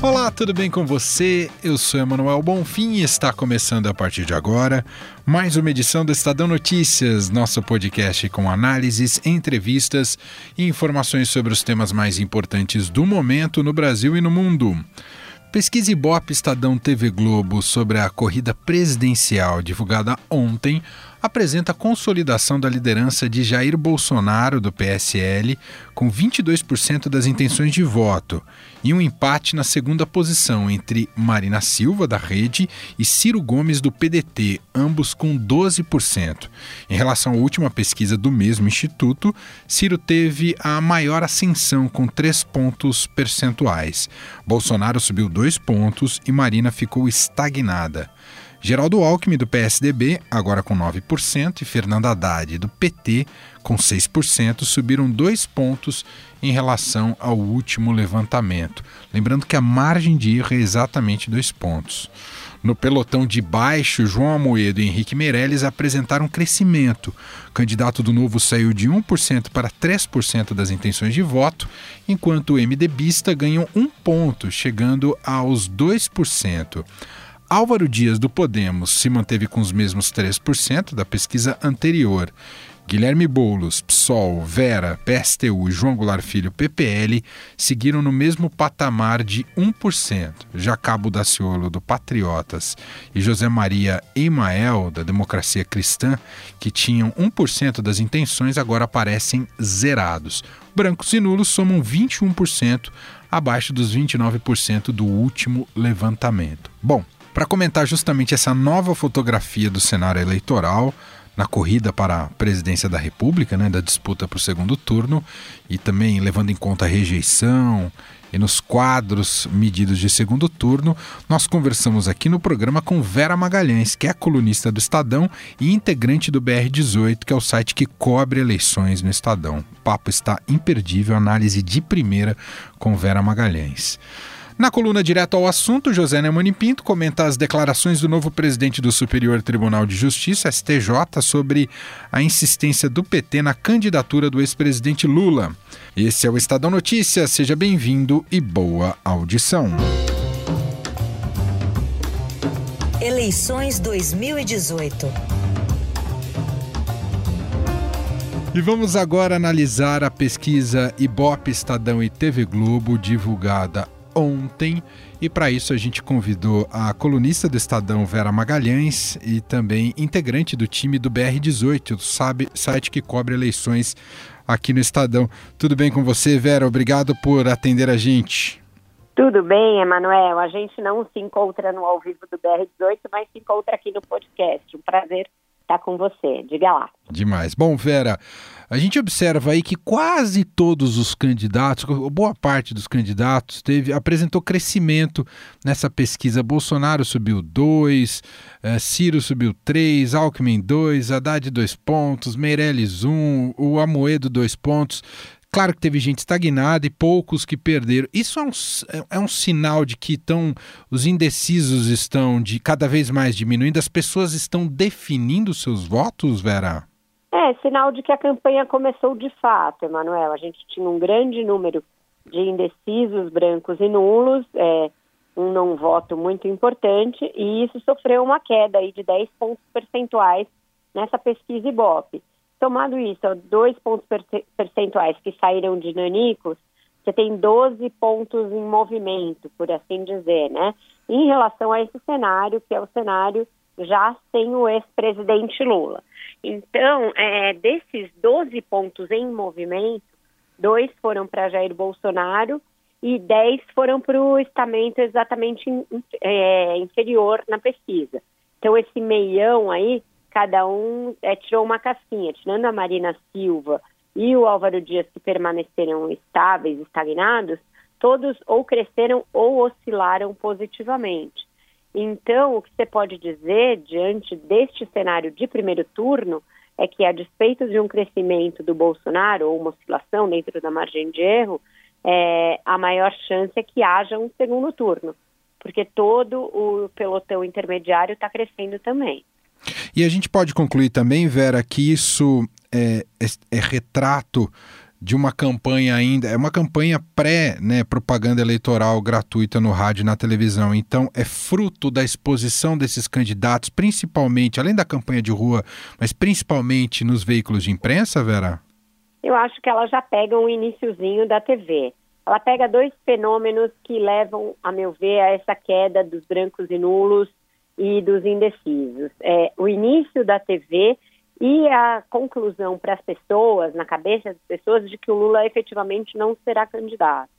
Olá, tudo bem com você? Eu sou Emanuel Bonfim e está começando a partir de agora mais uma edição do Estadão Notícias, nosso podcast com análises, entrevistas e informações sobre os temas mais importantes do momento no Brasil e no mundo. Pesquisa Ibope Estadão TV Globo sobre a corrida presidencial divulgada ontem apresenta a consolidação da liderança de Jair Bolsonaro, do PSL, com 22% das intenções de voto, e um empate na segunda posição entre Marina Silva, da Rede, e Ciro Gomes, do PDT, ambos com 12%. Em relação à última pesquisa do mesmo instituto, Ciro teve a maior ascensão, com 3 pontos percentuais. Bolsonaro subiu 2 pontos e Marina ficou estagnada. Geraldo Alckmin, do PSDB, agora com 9%, e Fernando Haddad, do PT, com 6%, subiram dois pontos em relação ao último levantamento. Lembrando que a margem de erro é exatamente dois pontos. No pelotão de baixo, João Amoedo e Henrique Meirelles apresentaram crescimento. O candidato do Novo saiu de 1% para 3% das intenções de voto, enquanto o MDBista ganhou um ponto, chegando aos 2%. Álvaro Dias do Podemos se manteve com os mesmos 3% da pesquisa anterior. Guilherme Boulos, PSOL, Vera, PSTU e João Goulart Filho, PPL, seguiram no mesmo patamar de 1%. Já Cabo Daciolo, do Patriotas, e José Maria Emael, da Democracia Cristã, que tinham 1% das intenções, agora aparecem zerados. Brancos e nulos somam 21%, abaixo dos 29% do último levantamento. Bom, para comentar justamente essa nova fotografia do cenário eleitoral na corrida para a presidência da República, né, da disputa para o segundo turno, e também levando em conta a rejeição e nos quadros medidos de segundo turno, nós conversamos aqui no programa com Vera Magalhães, que é colunista do Estadão e integrante do BR18, que é o site que cobre eleições no Estadão. O papo está imperdível, análise de primeira com Vera Magalhães. Na coluna direto ao assunto, José Neumann Pinto comenta as declarações do novo presidente do Superior Tribunal de Justiça, STJ, sobre a insistência do PT na candidatura do ex-presidente Lula. Esse é o Estadão Notícias, seja bem-vindo e boa audição. Eleições 2018. E vamos agora analisar a pesquisa Ibope Estadão e TV Globo divulgada ontem. E para isso a gente convidou a colunista do Estadão Vera Magalhães e também integrante do time do BR18, o sabe, site que cobre eleições aqui no Estadão. Tudo bem com você, Vera? Obrigado por atender a gente. Tudo bem, Emanuel. A gente não se encontra no ao vivo do BR18, mas se encontra aqui no podcast. Um prazer estar com você. Diga lá. Demais. Bom, Vera, a gente observa aí que quase todos os candidatos, boa parte dos candidatos, teve, apresentou crescimento nessa pesquisa. Bolsonaro subiu 2, eh, Ciro subiu 3, Alckmin 2, Haddad 2 pontos, Meirelles 1, um, o Amoedo 2 pontos. Claro que teve gente estagnada e poucos que perderam. Isso é um, é, é um sinal de que estão, os indecisos estão de cada vez mais diminuindo, as pessoas estão definindo seus votos, Vera? É, sinal de que a campanha começou de fato, Emanuel. A gente tinha um grande número de indecisos, brancos e nulos, é, um não voto muito importante, e isso sofreu uma queda aí de 10 pontos percentuais nessa pesquisa Ibope. Tomado isso, dois pontos percentuais que saíram de nanicos, você tem 12 pontos em movimento, por assim dizer, né? Em relação a esse cenário, que é o cenário já sem o ex-presidente Lula. Então, é, desses 12 pontos em movimento, dois foram para Jair Bolsonaro e 10 foram para o estamento exatamente in, é, inferior na pesquisa. Então, esse meião aí, cada um é, tirou uma casquinha, tirando a Marina Silva e o Álvaro Dias, que permaneceram estáveis, estagnados, todos ou cresceram ou oscilaram positivamente. Então, o que você pode dizer diante deste cenário de primeiro turno é que, a despeito de um crescimento do Bolsonaro ou uma oscilação dentro da margem de erro, é, a maior chance é que haja um segundo turno, porque todo o pelotão intermediário está crescendo também. E a gente pode concluir também, Vera, que isso é, é, é retrato de uma campanha ainda, é uma campanha pré-propaganda né, eleitoral gratuita no rádio e na televisão. Então, é fruto da exposição desses candidatos, principalmente, além da campanha de rua, mas principalmente nos veículos de imprensa, Vera? Eu acho que ela já pega um iníciozinho da TV. Ela pega dois fenômenos que levam, a meu ver, a essa queda dos brancos e nulos e dos indecisos. É, o início da TV e a conclusão para as pessoas, na cabeça das pessoas, de que o Lula efetivamente não será candidato.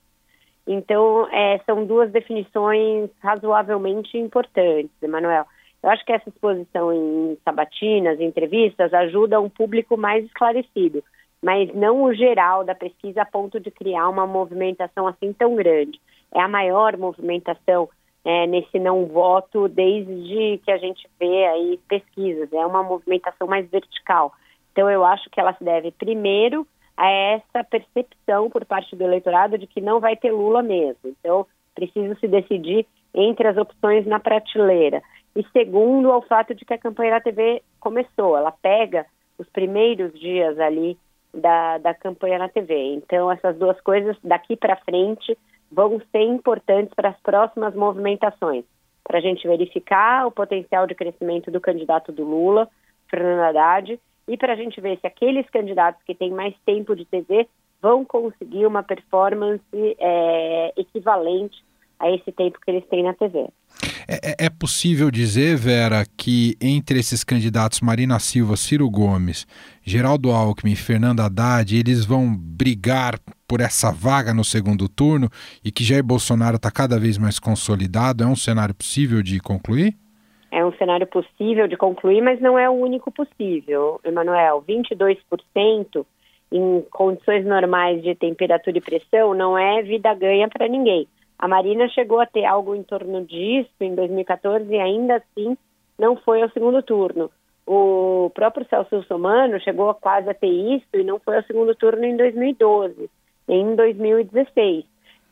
Então, é, são duas definições razoavelmente importantes, Emanuel. Eu acho que essa exposição em sabatinas, em entrevistas, ajuda um público mais esclarecido, mas não o geral da pesquisa a ponto de criar uma movimentação assim tão grande. É a maior movimentação é, nesse não voto desde que a gente vê aí pesquisas. É uma movimentação mais vertical. Então, eu acho que ela se deve, primeiro, a essa percepção por parte do eleitorado de que não vai ter Lula mesmo. Então, preciso se decidir entre as opções na prateleira. E segundo, ao fato de que a campanha da TV começou. Ela pega os primeiros dias ali da, da campanha na TV. Então, essas duas coisas, daqui para frente, vão ser importantes para as próximas movimentações, para a gente verificar o potencial de crescimento do candidato do Lula, Fernando Haddad, e para a gente ver se aqueles candidatos que têm mais tempo de TV vão conseguir uma performance é, equivalente a esse tempo que eles têm na TV. É, é, é, possível dizer, Vera, que entre esses candidatos Marina Silva, Ciro Gomes, Geraldo Alckmin e Fernando Haddad, eles vão brigar por essa vaga no segundo turno e que Jair Bolsonaro está cada vez mais consolidado? É um cenário possível de concluir? É um cenário possível de concluir, mas não é o único possível, Emanuel. 22% em condições normais de temperatura e pressão não é vida ganha para ninguém. A Marina chegou a ter algo em torno disso em 2014 e ainda assim não foi ao segundo turno. O próprio Celso Somano chegou quase a ter isso e não foi ao segundo turno em 2012, em 2016.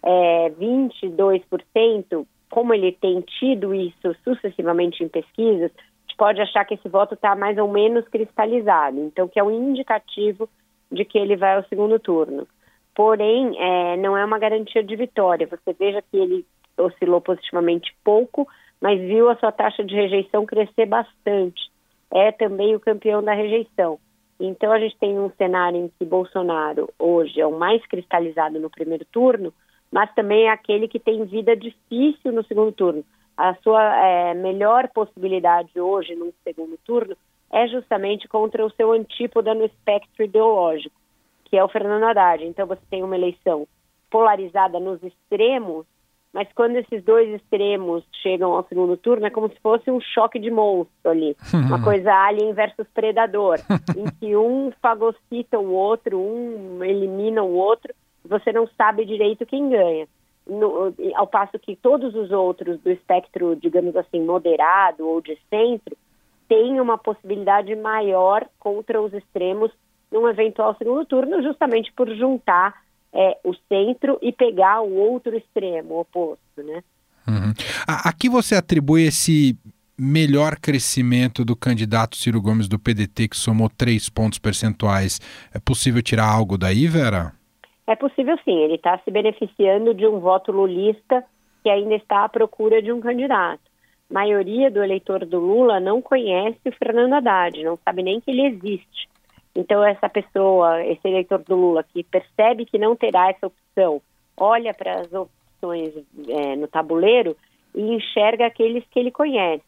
É, 22%, como ele tem tido isso sucessivamente em pesquisas, a gente pode achar que esse voto está mais ou menos cristalizado, então que é um indicativo de que ele vai ao segundo turno porém é, não é uma garantia de vitória. Você veja que ele oscilou positivamente pouco, mas viu a sua taxa de rejeição crescer bastante. É também o campeão da rejeição. Então a gente tem um cenário em que Bolsonaro hoje é o mais cristalizado no primeiro turno, mas também é aquele que tem vida difícil no segundo turno. A sua é, melhor possibilidade hoje no segundo turno é justamente contra o seu antípoda no espectro ideológico que é o Fernando Haddad. Então você tem uma eleição polarizada nos extremos, mas quando esses dois extremos chegam ao segundo turno, é como se fosse um choque de monstro ali. uma coisa alien versus predador, em que um fagocita o outro, um elimina o outro, você não sabe direito quem ganha. No, ao passo que todos os outros do espectro, digamos assim, moderado ou de centro, têm uma possibilidade maior contra os extremos num eventual segundo turno, justamente por juntar é, o centro e pegar o outro extremo, o oposto, né? Uhum. A, a que você atribui esse melhor crescimento do candidato Ciro Gomes do PDT, que somou três pontos percentuais? É possível tirar algo daí, Vera? É possível sim. Ele está se beneficiando de um voto lulista que ainda está à procura de um candidato. A maioria do eleitor do Lula não conhece o Fernando Haddad, não sabe nem que ele existe. Então, essa pessoa, esse eleitor do Lula, que percebe que não terá essa opção, olha para as opções é, no tabuleiro e enxerga aqueles que ele conhece.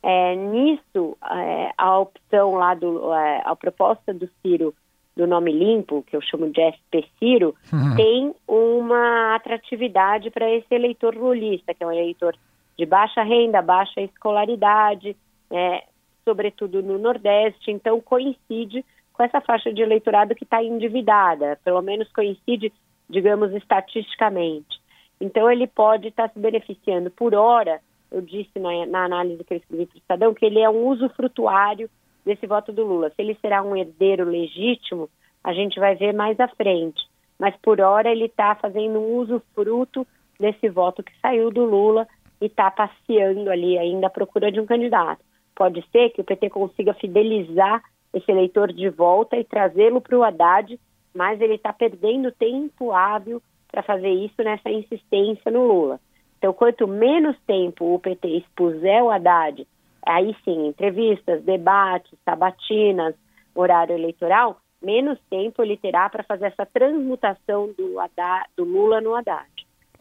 É, nisso, é, a opção lá, do, é, a proposta do Ciro do nome limpo, que eu chamo de SP Ciro, uhum. tem uma atratividade para esse eleitor lulista, que é um eleitor de baixa renda, baixa escolaridade, é, sobretudo no Nordeste, então coincide com essa faixa de eleitorado que está endividada, pelo menos coincide, digamos, estatisticamente. Então, ele pode estar tá se beneficiando por hora. Eu disse na, na análise que eu escrevi para o Estadão que ele é um usufrutuário desse voto do Lula. Se ele será um herdeiro legítimo, a gente vai ver mais à frente. mas por hora ele está fazendo um uso fruto desse voto que saiu do Lula e está passeando ali ainda à procura de um candidato. Pode ser que o PT consiga fidelizar esse eleitor de volta e trazê-lo para o Haddad, mas ele está perdendo tempo hábil para fazer isso nessa insistência no Lula. Então, quanto menos tempo o PT expuser o Haddad, aí sim, entrevistas, debates, sabatinas, horário eleitoral, menos tempo ele terá para fazer essa transmutação do, Haddad, do Lula no Haddad.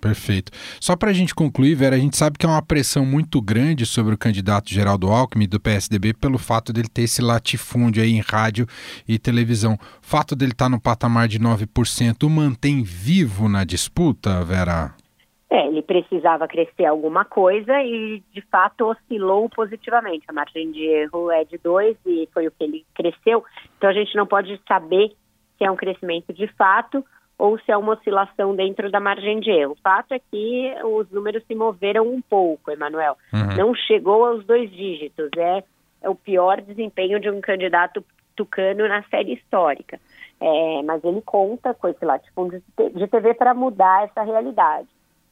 Perfeito. Só para a gente concluir, Vera, a gente sabe que é uma pressão muito grande sobre o candidato Geraldo Alckmin do PSDB pelo fato dele ter esse latifúndio aí em rádio e televisão. O fato dele estar tá no patamar de 9% o mantém vivo na disputa, Vera? É, ele precisava crescer alguma coisa e, de fato, oscilou positivamente. A margem de erro é de 2 e foi o que ele cresceu. Então, a gente não pode saber se é um crescimento de fato ou se é uma oscilação dentro da margem de erro. O fato é que os números se moveram um pouco, Emanuel. Uhum. Não chegou aos dois dígitos. É, é, o pior desempenho de um candidato tucano na série histórica. É, mas ele conta com esse latifúndio de TV para mudar essa realidade.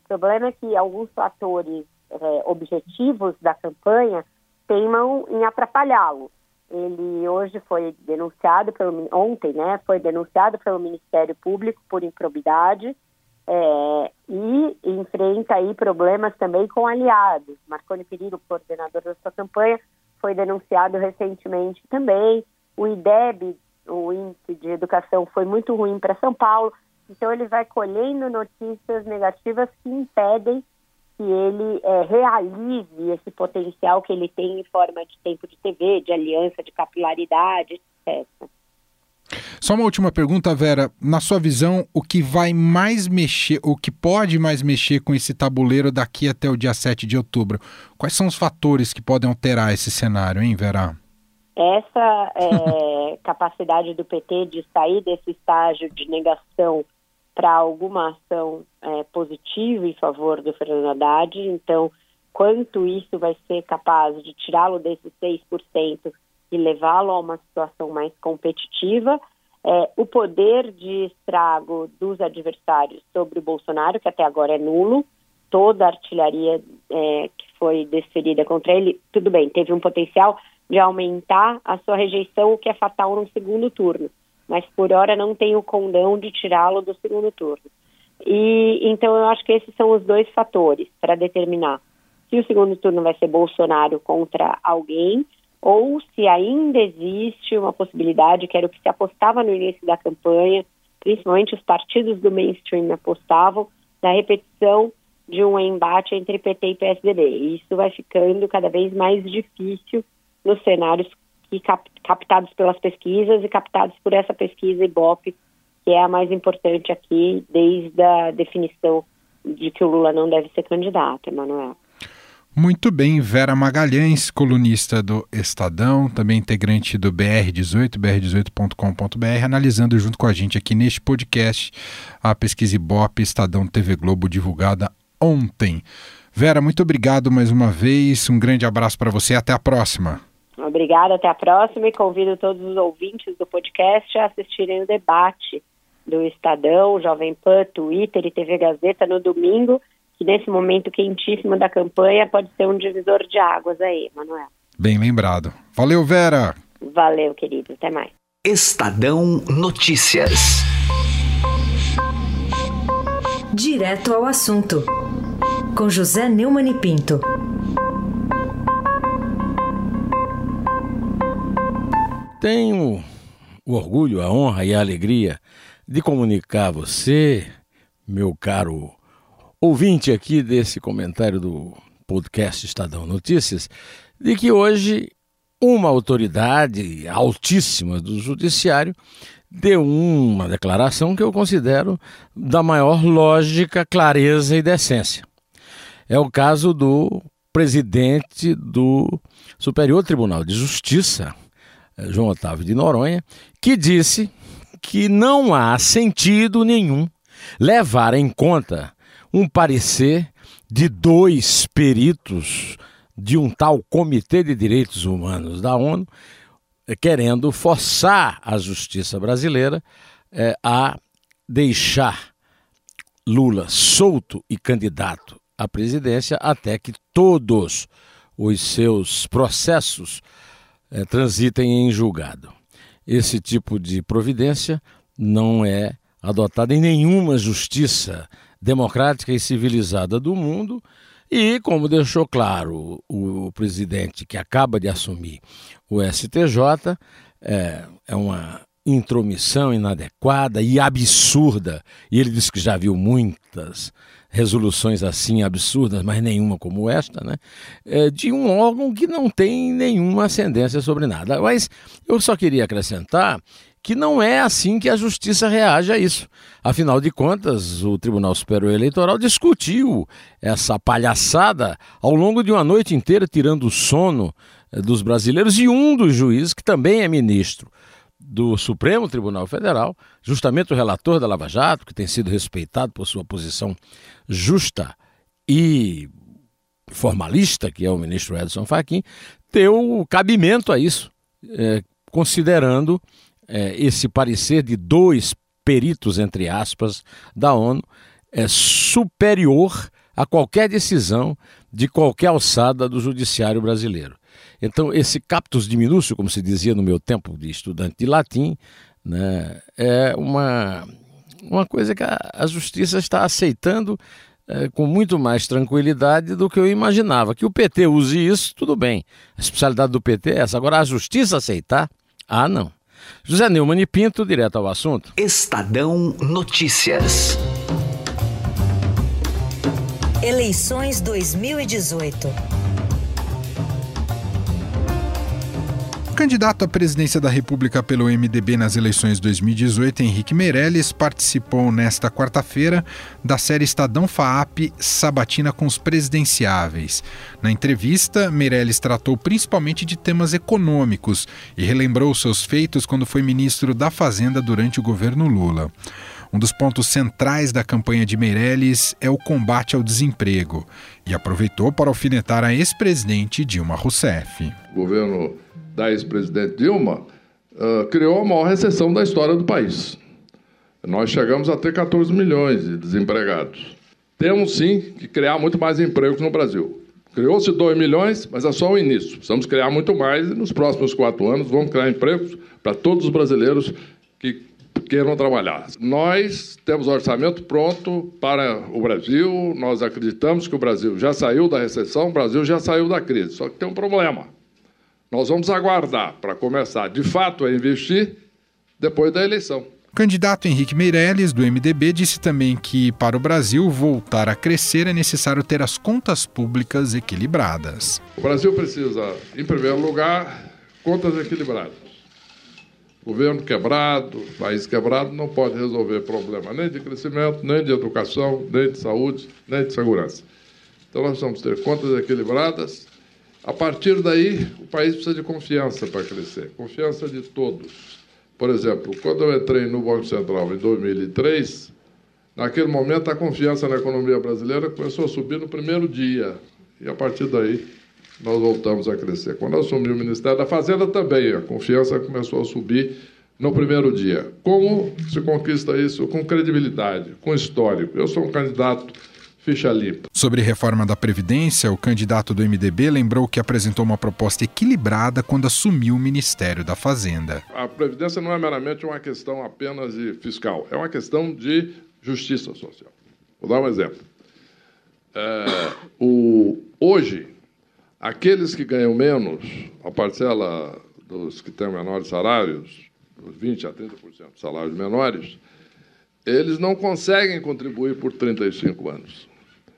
O problema é que alguns fatores é, objetivos da campanha teimam em atrapalhá-lo ele hoje foi denunciado pelo ontem, né? Foi denunciado pelo Ministério Público por improbidade é, e enfrenta aí problemas também com aliados. Marconi Perillo, coordenador da sua campanha, foi denunciado recentemente também. O IDEB, o índice de educação, foi muito ruim para São Paulo. Então ele vai colhendo notícias negativas que impedem que ele é, realize esse potencial que ele tem em forma de tempo de TV, de aliança, de capilaridade, etc. Só uma última pergunta, Vera. Na sua visão, o que vai mais mexer, o que pode mais mexer com esse tabuleiro daqui até o dia 7 de outubro? Quais são os fatores que podem alterar esse cenário, hein, Vera? Essa é, capacidade do PT de sair desse estágio de negação para alguma ação é, positiva em favor do Fernando Haddad. Então, quanto isso vai ser capaz de tirá-lo desses 6% e levá-lo a uma situação mais competitiva, é, o poder de estrago dos adversários sobre o Bolsonaro, que até agora é nulo, toda a artilharia é, que foi desferida contra ele, tudo bem, teve um potencial de aumentar a sua rejeição, o que é fatal no segundo turno mas por hora não tem o condão de tirá-lo do segundo turno. E então eu acho que esses são os dois fatores para determinar se o segundo turno vai ser Bolsonaro contra alguém ou se ainda existe uma possibilidade, que era o que se apostava no início da campanha, principalmente os partidos do mainstream apostavam, da repetição de um embate entre PT e PSDB. E isso vai ficando cada vez mais difícil nos cenários cap, captados pelas pesquisas e captados por essa pesquisa IBOP, que é a mais importante aqui desde a definição de que o Lula não deve ser candidato, Emanuel. Muito bem, Vera Magalhães, colunista do Estadão, também integrante do BR18, br18.com.br, analisando junto com a gente aqui neste podcast a pesquisa Ibope Estadão TV Globo divulgada ontem. Vera, muito obrigado mais uma vez, um grande abraço para você, até a próxima. Obrigada, até a próxima e convido todos os ouvintes do podcast a assistirem o debate do Estadão, Jovem Pan, Twitter e TV Gazeta no domingo, que nesse momento quentíssimo da campanha pode ser um divisor de águas aí, Manuel. Bem lembrado. Valeu, Vera. Valeu, querido. Até mais. Estadão Notícias. Direto ao assunto. Com José Neumann e Pinto. Tenho o orgulho, a honra e a alegria de comunicar a você, meu caro ouvinte aqui desse comentário do podcast Estadão Notícias, de que hoje uma autoridade altíssima do judiciário deu uma declaração que eu considero da maior lógica, clareza e decência. É o caso do presidente do Superior Tribunal de Justiça, João Otávio de Noronha, que disse que não há sentido nenhum levar em conta um parecer de dois peritos de um tal Comitê de Direitos Humanos da ONU, eh, querendo forçar a justiça brasileira é, a deixar Lula solto e candidato à presidência até que todos os seus processos é, transitem em julgado. Esse tipo de providência não é adotada em nenhuma justiça democrática e civilizada do mundo. E, como deixou claro o, presidente que acaba de assumir o STJ, é, é uma intromissão inadequada e absurda. E ele disse que já viu muitas resoluções assim absurdas, mas nenhuma como esta, né? É, de um órgão que não tem nenhuma ascendência sobre nada. Mas eu só queria acrescentar que não é assim que a justiça reage a isso. Afinal de contas, o Tribunal Superior Eleitoral discutiu essa palhaçada ao longo de uma noite inteira, tirando o sono eh, dos brasileiros e um dos juízes, que também é ministro do Supremo Tribunal Federal, justamente o relator da Lava Jato, que tem sido respeitado por sua posição justa e formalista, que é o ministro Edson Fachin, deu cabimento a isso, é, considerando é, esse parecer de dois peritos, entre aspas, da ONU, é superior a qualquer decisão de qualquer alçada do judiciário brasileiro. Então, esse captus diminúcio, como se dizia no meu tempo de estudante de latim, né, é uma, uma coisa que a, a justiça está aceitando é, com muito mais tranquilidade do que eu imaginava. Que o PT use isso, tudo bem. A especialidade do PT é essa. Agora, a justiça aceitar? Ah, não. José Neumann e Pinto, direto ao assunto. Estadão Notícias. Eleições 2018. Candidato à presidência da República pelo MDB nas eleições 2018, Henrique Meirelles, participou nesta quarta-feira da série Estadão FAAP Sabatina com os Presidenciáveis. Na entrevista, Meirelles tratou principalmente de temas econômicos e relembrou seus feitos quando foi ministro da Fazenda durante o governo Lula. Um dos pontos centrais da campanha de Meirelles é o combate ao desemprego e aproveitou para alfinetar a ex-presidente Dilma Rousseff. O governo da ex-presidente Dilma uh, criou a maior recessão da história do país. Nós chegamos a ter 14 milhões de desempregados. Temos sim que criar muito mais empregos no Brasil. Criou-se 2 milhões, mas é só o início. Precisamos criar muito mais e nos próximos quatro anos vamos criar empregos para todos os brasileiros que queiram trabalhar. Nós temos orçamento pronto para o Brasil, nós acreditamos que o Brasil já saiu da recessão, o Brasil já saiu da crise. Só que tem um problema. Nós vamos aguardar para começar, de fato, a investir depois da eleição. O candidato Henrique Meirelles, do MDB, disse também que, para o Brasil voltar a crescer, é necessário ter as contas públicas equilibradas. O Brasil precisa, em primeiro lugar, contas equilibradas. Governo quebrado, país quebrado, não pode resolver problema nem de crescimento, nem de educação, nem de saúde, nem de segurança. Então, nós vamos ter contas equilibradas. A partir daí, o país precisa de confiança para crescer confiança de todos. Por exemplo, quando eu entrei no Banco Central em 2003, naquele momento a confiança na economia brasileira começou a subir no primeiro dia. E a partir daí nós voltamos a crescer. Quando assumi o Ministério da Fazenda também, a confiança começou a subir no primeiro dia. Como se conquista isso? Com credibilidade, com histórico. Eu sou um candidato ficha limpa. Sobre reforma da Previdência, o candidato do MDB lembrou que apresentou uma proposta equilibrada quando assumiu o Ministério da Fazenda. A Previdência não é meramente uma questão apenas de fiscal, é uma questão de justiça social. Vou dar um exemplo. É, o, hoje, aqueles que ganham menos, a parcela dos que têm menores salários, dos 20% a 30% de salários menores, eles não conseguem contribuir por 35 anos.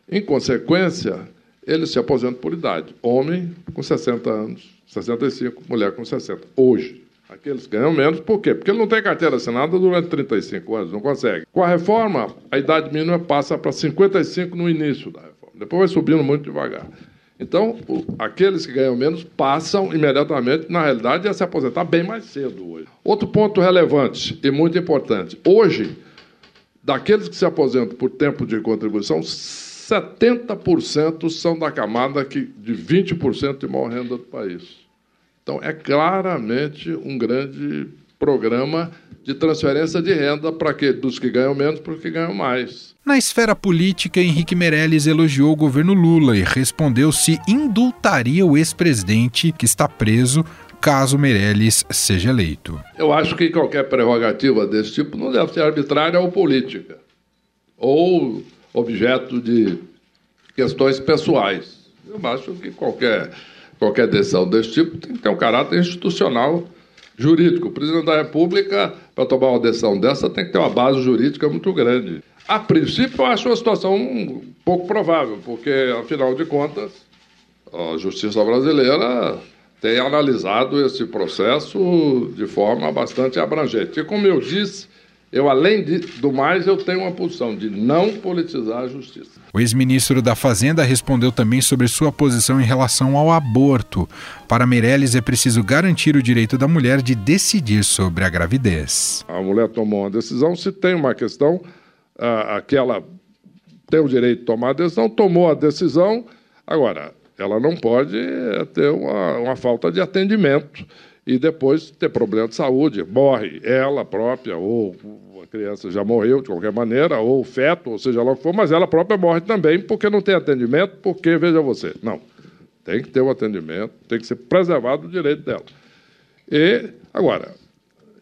Em consequência, eles se aposentam por idade. Homem com 60 anos, 65, mulher com 60. Hoje. Aqueles ganham menos, por quê? Porque ele não tem carteira assinada durante 35 anos, não consegue. Com a reforma, a idade mínima passa para 55 no início da reforma. Depois vai subindo muito devagar. Então, aqueles que ganham menos passam imediatamente, na realidade, a se aposentar bem mais cedo hoje. Outro ponto relevante e muito importante. Hoje, daqueles que se aposentam por tempo de contribuição, 70% são da camada que, de 20% de maior renda do país. Então, é claramente um grande programa de transferência de renda para que dos que ganham menos para os que ganham mais. Na esfera política, Henrique Meirelles elogiou o governo Lula e respondeu se indultaria o ex-presidente que está preso caso Meirelles seja eleito. Eu acho que qualquer prerrogativa desse tipo não deve ser arbitrária ou política, ou objeto de questões pessoais. Eu acho que qualquer, qualquer decisão desse tipo tem que ter um caráter institucional jurídico. O presidente da República, para tomar uma decisão dessa, tem que ter uma base jurídica muito grande. A princípio, eu acho uma situação um pouco provável, porque, afinal de contas, a justiça brasileira tem analisado esse processo de forma bastante abrangente. E, como eu disse, eu, além de, do mais, eu tenho uma posição de não politizar a justiça. O ex-ministro da Fazenda respondeu também sobre sua posição em relação ao aborto. Para Meirelles, é preciso garantir o direito da mulher de decidir sobre a gravidez. A mulher tomou uma decisão, se tem uma questão a, a que ela tem o direito de tomar a decisão, tomou a decisão. Agora, ela não pode eh, ter uma, uma falta de atendimento e depois ter problema de saúde. Morre ela própria, ou a criança já morreu de qualquer maneira, ou o feto, ou seja lá o que for, mas ela própria morre também porque não tem atendimento, porque, veja você, não. Tem que ter o um atendimento, tem que ser preservado o direito dela. E, agora,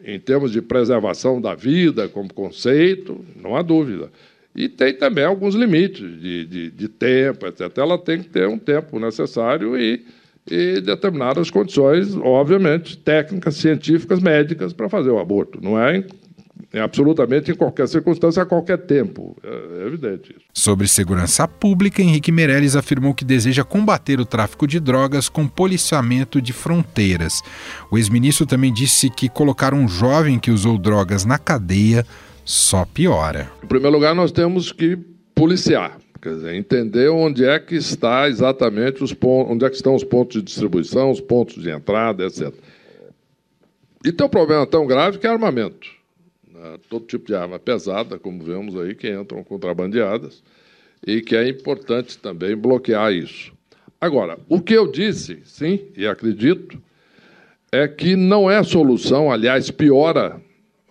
em termos de preservação da vida como conceito, não há dúvida. E tem também alguns limites de, de, de tempo, etc. Ela tem que ter um tempo necessário e, e determinadas condições, obviamente, técnicas, científicas, médicas para fazer o aborto. Não é em é absolutamente em qualquer circunstância, a qualquer tempo. É, é evidente isso. Sobre segurança pública, Henrique Meirelles afirmou que deseja combater o tráfico de drogas com policiamento de fronteiras. O ex-ministro também disse que colocar um jovem que usou drogas na cadeia só piora. Em primeiro lugar, nós temos que policiar, quer dizer, entender onde é que está exatamente os pontos, onde é que estão os pontos de distribuição, os pontos de entrada, etc. E tem um problema tão grave que é armamento. Né? Todo tipo de arma pesada, como vemos aí, que entram contrabandeadas, e que é importante também bloquear isso. Agora, o que eu disse, sim, e acredito, é que não é solução, aliás, piora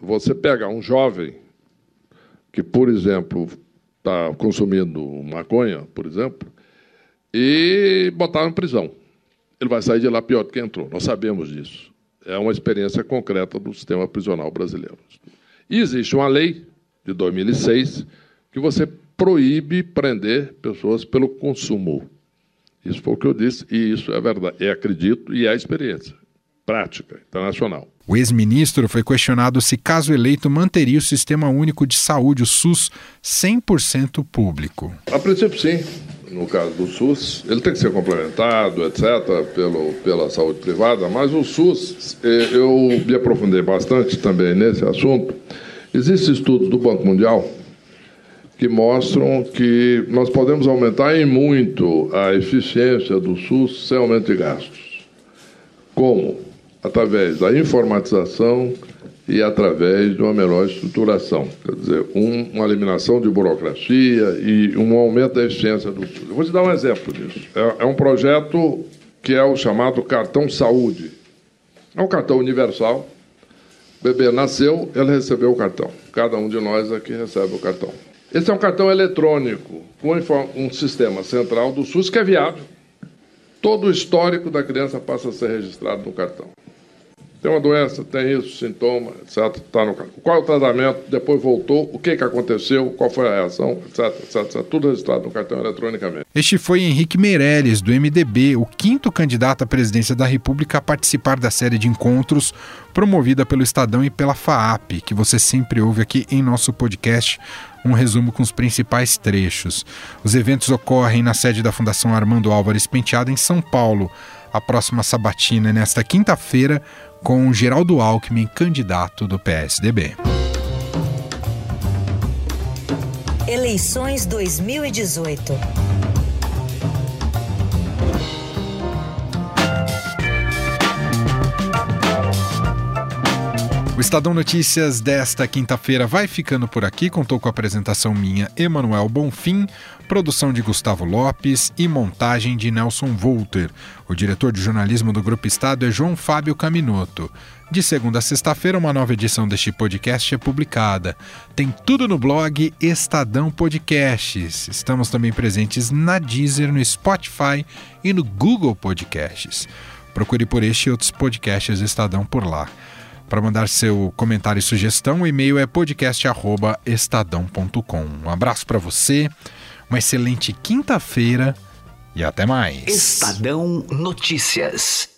você pega um jovem que, por exemplo, está consumindo maconha, por exemplo, e botar em prisão. Ele vai sair de lá pior do que entrou. Nós sabemos disso. É uma experiência concreta do sistema prisional brasileiro. E existe uma lei de 2006 que você proíbe prender pessoas pelo consumo. Isso foi o que eu disse, e isso é verdade. E acredito, e é a experiência prática internacional. O ex-ministro foi questionado se, caso eleito, manteria o Sistema Único de Saúde, o SUS, 100% público. A princípio, sim. No caso do SUS, ele tem que ser complementado, etc., pelo, pela saúde privada, mas o SUS, eh, eu me aprofundei bastante também nesse assunto. Existem estudos do Banco Mundial que mostram que nós podemos aumentar em muito a eficiência do SUS sem aumento de gastos. Como? Através da informatização e através de uma melhor estruturação, quer dizer, um, uma eliminação de burocracia e um aumento da eficiência do SUS. Eu vou te dar um exemplo disso. É, é um projeto que é o chamado cartão saúde. É um cartão universal. O bebê nasceu, ele recebeu o cartão. Cada um de nós aqui recebe o cartão. Esse é um cartão eletrônico com um sistema central do SUS que é viável. Todo o histórico da criança passa a ser registrado no cartão tem uma doença, tem isso, sintoma, etc. Tá no, qual é o tratamento, depois voltou, o que, que aconteceu, qual foi a reação, etc, etc, etc. Tudo registrado no cartão eletronicamente. Este foi Henrique Meirelles, do MDB, o quinto candidato à presidência da República a participar da série de encontros promovida pelo Estadão e pela FAAP, que você sempre ouve aqui em nosso podcast um resumo com os principais trechos. Os eventos ocorrem na sede da Fundação Armando Álvares Penteado, em São Paulo. A próxima sabatina é nesta quinta-feira, com Geraldo Alckmin, candidato do PSDB. Eleições 2018. O Estadão Notícias desta quinta-feira vai ficando por aqui. Contou com a apresentação minha, Emanuel Bonfim, produção de Gustavo Lopes e montagem de Nelson Volter. O diretor de jornalismo do Grupo Estado é João Fábio Caminoto. De segunda a sexta-feira, uma nova edição deste podcast é publicada. Tem tudo no blog Estadão Podcasts. Estamos também presentes na Deezer, no Spotify e no Google Podcasts. Procure por este e outros podcasts Estadão por lá. Para mandar seu comentário e sugestão, o e-mail é podcast@estadão.com. Um abraço para você, uma excelente quinta-feira e até mais. Estadão Notícias.